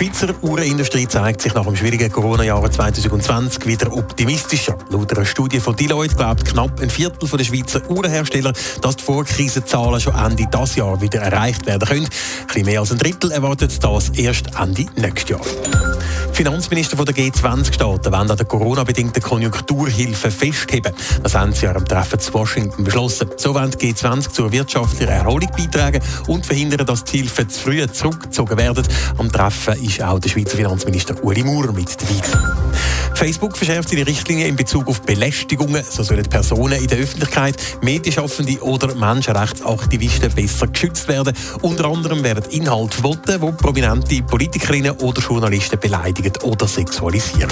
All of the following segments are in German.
Die Schweizer Uhrenindustrie zeigt sich nach dem schwierigen Corona-Jahr 2020 wieder optimistischer. Laut einer Studie von Deloitte glaubt knapp ein Viertel der Schweizer Uhrenhersteller, dass die Vorkrisenzahlen schon Ende dieses Jahr wieder erreicht werden können. Ein bisschen mehr als ein Drittel erwartet das erst Ende nächstes Jahr. Finanzminister der G20-Staaten wollen an der Corona-bedingten Konjunkturhilfe festheben. Das haben sie an einem Treffen zu Washington beschlossen. So wollen die G20 zur wirtschaftlichen Erholung beitragen und verhindern, dass die Hilfe zu früh zurückgezogen werden. Am Treffen ist auch der Schweizer Finanzminister Uli Maurer mit dabei. Facebook verschärft seine Richtlinien in Bezug auf Belästigungen. So sollen Personen in der Öffentlichkeit, Medienschaffende oder Menschenrechtsaktivisten besser geschützt werden. Unter anderem werden Inhalte verboten, wo prominente Politikerinnen oder Journalisten beleidigen oder sexualisieren.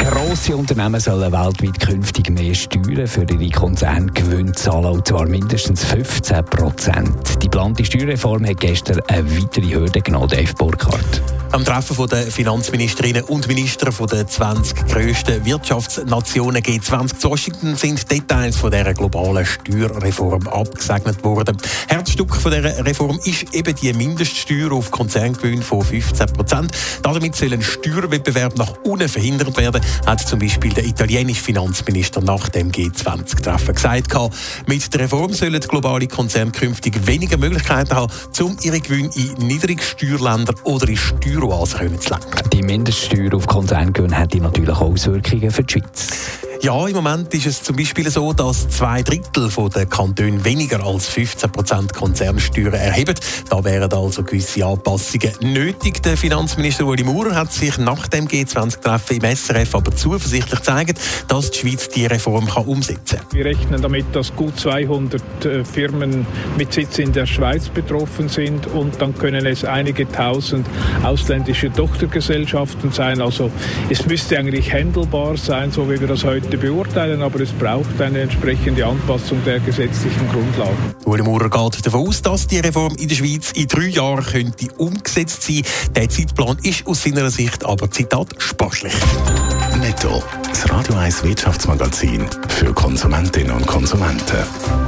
Grosse Unternehmen sollen weltweit künftig mehr Steuern für ihre Konzerngewinne zahlen, und zwar mindestens 15 Prozent. Die geplante Steuerreform hat gestern eine weitere Hürde genommen, Dave Burkhardt. Am Treffen der Finanzministerinnen und Minister der 20 grössten Wirtschaftsnationen G20 zu Washington sind Details von dieser globalen Steuerreform abgesegnet worden. Herzstück dieser Reform ist eben die Mindeststeuer auf Konzerngewinn von 15 Prozent. Damit soll ein Steuerwettbewerb nach unten verhindert werden, hat zum Beispiel der italienische Finanzminister nach dem G20-Treffen gesagt. Mit der Reform sollen globale Konzerne künftig weniger Möglichkeiten haben, um ihre Gewinne in Niedrigsteuerländer oder in Steuer Steueroasen zu lenken. Die Mindeststeuer auf Konzerngewinn hätte natürlich auch Auswirkungen für die Schweiz. Ja, im Moment ist es zum Beispiel so, dass zwei Drittel der Kantone weniger als 15 Prozent Konzernsteuern erheben. Da wären also gewisse Anpassungen nötig. Der Finanzminister Uli Maurer hat sich nach dem G20-Treffen im SRF aber zuversichtlich gezeigt, dass die Schweiz die Reform kann umsetzen kann. Wir rechnen damit, dass gut 200 äh, Firmen mit Sitz in der Schweiz betroffen sind und dann können es einige tausend ausländische Tochtergesellschaften sein. Also es müsste eigentlich handelbar sein, so wie wir das heute beurteilen, aber es braucht eine entsprechende Anpassung der gesetzlichen Grundlagen. Uli Maurer geht davon aus, dass die Reform in der Schweiz in drei Jahren könnte umgesetzt sein Der Zeitplan ist aus seiner Sicht aber, Zitat, spaßlich. Netto, das Radio 1 Wirtschaftsmagazin für Konsumentinnen und Konsumenten.